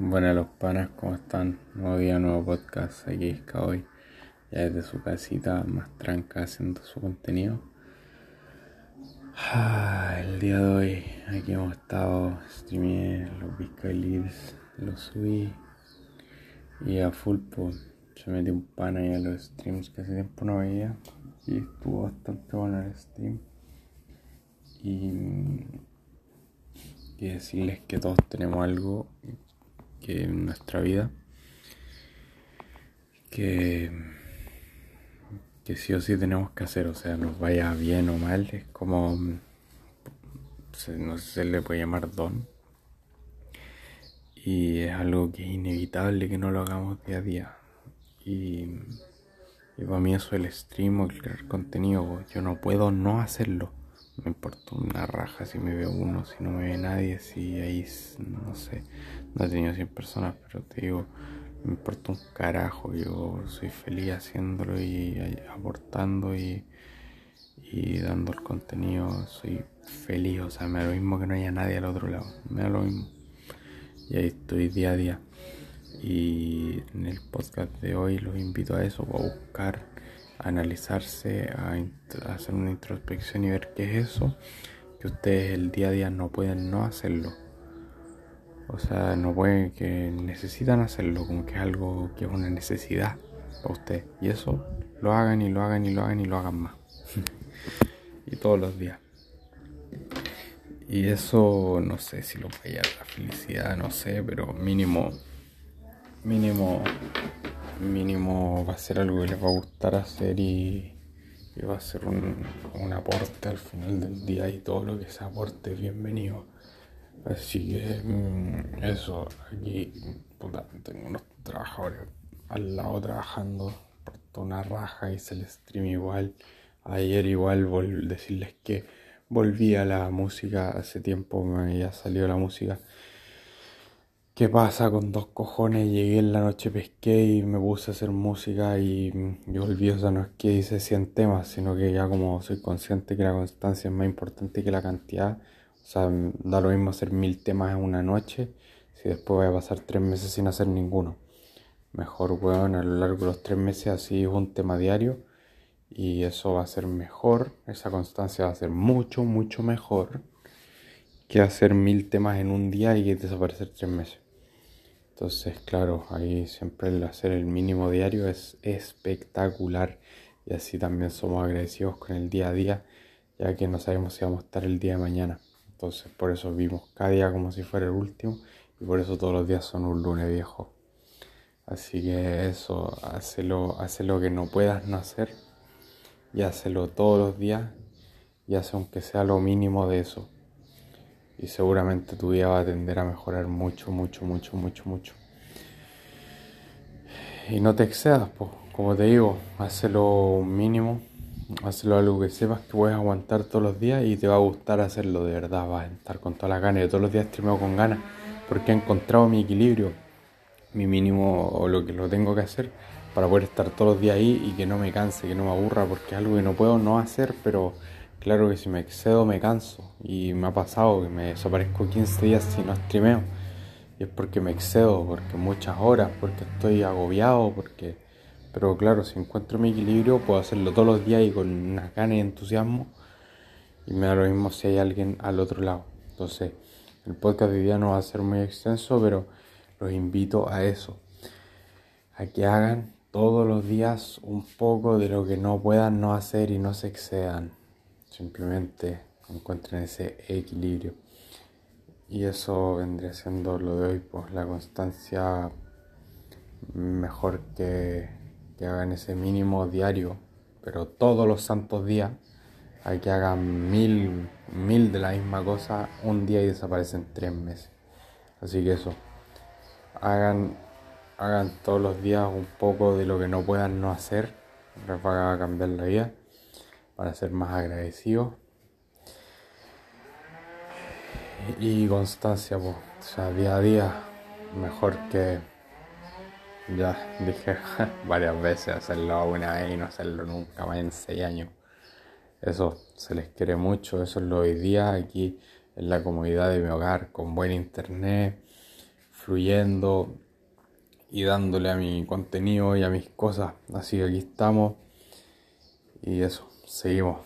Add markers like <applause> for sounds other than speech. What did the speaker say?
Buenas los panas, ¿cómo están? Nuevo día, nuevo podcast, aquí es hoy ya desde su casita más tranca haciendo su contenido. Ah, el día de hoy aquí hemos estado, streamé los Bitcoin los subí y a full pues, se metió un pan ahí a los streams que hace tiempo no veía y estuvo bastante bueno el stream. Y y decirles que todos tenemos algo que en nuestra vida que, que sí o sí tenemos que hacer, o sea, nos vaya bien o mal, es como, no sé si se le puede llamar don, y es algo que es inevitable que no lo hagamos día a día. Y, para mí eso el stream o el crear contenido, yo no puedo no hacerlo me importa una raja si me ve uno, si no me ve nadie, si ahí, no sé, no he tenido 100 personas, pero te digo, me importa un carajo, yo soy feliz haciéndolo y aportando y, y dando el contenido, soy feliz, o sea, me da lo mismo que no haya nadie al otro lado, me da lo mismo. Y ahí estoy día a día. Y en el podcast de hoy los invito a eso, a buscar analizarse, a, hacer una introspección y ver qué es eso que ustedes el día a día no pueden no hacerlo. O sea, no pueden que necesitan hacerlo, como que es algo que es una necesidad para ustedes. Y eso lo hagan y lo hagan y lo hagan y lo hagan más. <laughs> y todos los días. Y eso no sé si lo puede a la felicidad, no sé, pero mínimo, mínimo mínimo va a ser algo que les va a gustar hacer y, va a ser un, aporte al final del día y todo lo que se aporte bienvenido. Así que mm, eso, aquí tengo unos trabajadores al lado trabajando por toda una raja, y el stream igual. Ayer igual decirles que volví a la música, hace tiempo me había salido la música ¿Qué pasa con dos cojones? Llegué en la noche, pesqué y me puse a hacer música y, yo volví, o sea, no es que hice 100 temas, sino que ya como soy consciente que la constancia es más importante que la cantidad, o sea, da lo mismo hacer mil temas en una noche, si después voy a pasar tres meses sin hacer ninguno. Mejor, weón, a lo largo de los tres meses así un tema diario y eso va a ser mejor, esa constancia va a ser mucho, mucho mejor que hacer mil temas en un día y desaparecer tres meses. Entonces, claro, ahí siempre el hacer el mínimo diario es espectacular y así también somos agradecidos con el día a día, ya que no sabemos si vamos a estar el día de mañana. Entonces, por eso vivimos cada día como si fuera el último y por eso todos los días son un lunes viejo. Así que eso, hazlo, haz lo que no puedas no hacer y hazlo todos los días y haz aunque sea lo mínimo de eso y seguramente tu vida va a tender a mejorar mucho, mucho, mucho, mucho, mucho. Y no te excedas, como te digo, hazlo mínimo, hazlo algo que sepas que puedes aguantar todos los días y te va a gustar hacerlo de verdad, vas a estar con todas las ganas. Yo todos los días streameo con ganas porque he encontrado mi equilibrio, mi mínimo o lo que lo tengo que hacer para poder estar todos los días ahí y que no me canse, que no me aburra, porque es algo que no puedo no hacer, pero Claro que si me excedo me canso y me ha pasado que me desaparezco 15 días si no streameo. Y es porque me excedo, porque muchas horas, porque estoy agobiado, porque... Pero claro, si encuentro mi equilibrio puedo hacerlo todos los días y con unas ganas y entusiasmo. Y me da lo mismo si hay alguien al otro lado. Entonces, el podcast de hoy día no va a ser muy extenso, pero los invito a eso. A que hagan todos los días un poco de lo que no puedan no hacer y no se excedan simplemente encuentren ese equilibrio. Y eso vendría siendo lo de hoy, pues la constancia mejor que, que hagan ese mínimo diario, pero todos los santos días hay que hagan mil, mil de la misma cosa un día y desaparecen tres meses. Así que eso, hagan, hagan todos los días un poco de lo que no puedan no hacer, les cambiar la vida para ser más agradecidos. Y constancia, o sea, día a día, mejor que ya dije <laughs> varias veces hacerlo una vez y no hacerlo nunca más en seis años. Eso se les quiere mucho, eso es lo hoy día aquí en la comodidad de mi hogar, con buen internet, fluyendo y dándole a mi contenido y a mis cosas. Así que aquí estamos y eso, 谁哇